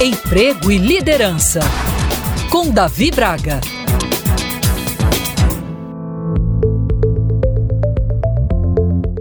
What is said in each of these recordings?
Emprego e Liderança, com Davi Braga.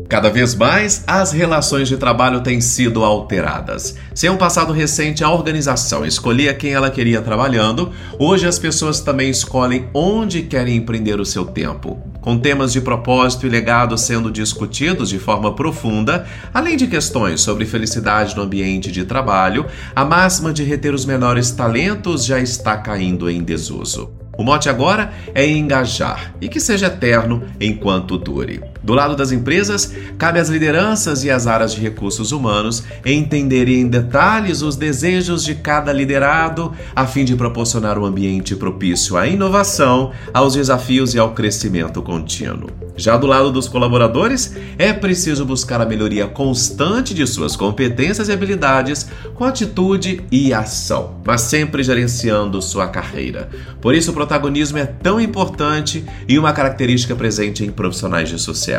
Cada vez mais, as relações de trabalho têm sido alteradas. Sem um passado recente, a organização escolhia quem ela queria trabalhando, hoje as pessoas também escolhem onde querem empreender o seu tempo. Com temas de propósito e legado sendo discutidos de forma profunda, além de questões sobre felicidade no ambiente de trabalho, a máxima de reter os menores talentos já está caindo em desuso. O mote agora é engajar e que seja eterno enquanto dure. Do lado das empresas, cabe às lideranças e às áreas de recursos humanos entenderem em detalhes os desejos de cada liderado a fim de proporcionar um ambiente propício à inovação, aos desafios e ao crescimento contínuo. Já do lado dos colaboradores, é preciso buscar a melhoria constante de suas competências e habilidades com atitude e ação, mas sempre gerenciando sua carreira. Por isso, o protagonismo é tão importante e uma característica presente em profissionais de sucesso.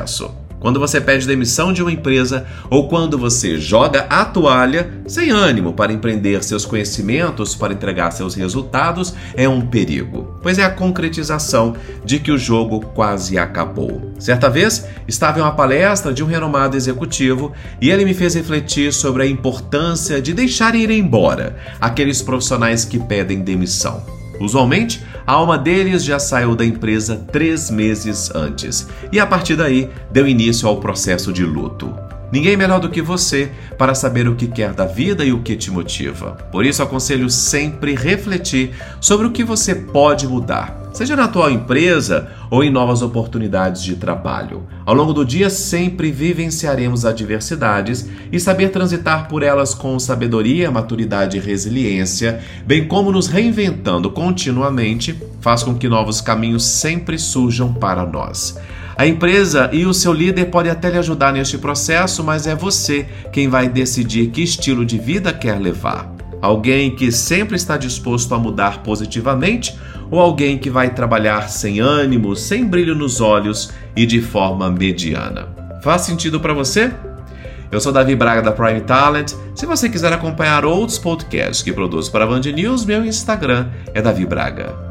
Quando você pede demissão de uma empresa ou quando você joga a toalha sem ânimo para empreender seus conhecimentos para entregar seus resultados, é um perigo, pois é a concretização de que o jogo quase acabou. Certa vez, estava em uma palestra de um renomado executivo e ele me fez refletir sobre a importância de deixar ir embora aqueles profissionais que pedem demissão. Usualmente, a alma deles já saiu da empresa três meses antes e a partir daí deu início ao processo de luto. Ninguém melhor do que você para saber o que quer da vida e o que te motiva. Por isso, aconselho sempre refletir sobre o que você pode mudar, seja na atual empresa ou em novas oportunidades de trabalho. Ao longo do dia, sempre vivenciaremos adversidades e saber transitar por elas com sabedoria, maturidade e resiliência, bem como nos reinventando continuamente, faz com que novos caminhos sempre surjam para nós. A empresa e o seu líder podem até lhe ajudar neste processo, mas é você quem vai decidir que estilo de vida quer levar. Alguém que sempre está disposto a mudar positivamente ou alguém que vai trabalhar sem ânimo, sem brilho nos olhos e de forma mediana? Faz sentido para você? Eu sou Davi Braga da Prime Talent. Se você quiser acompanhar outros podcasts que produzo para a Band News, meu Instagram é Davi Braga.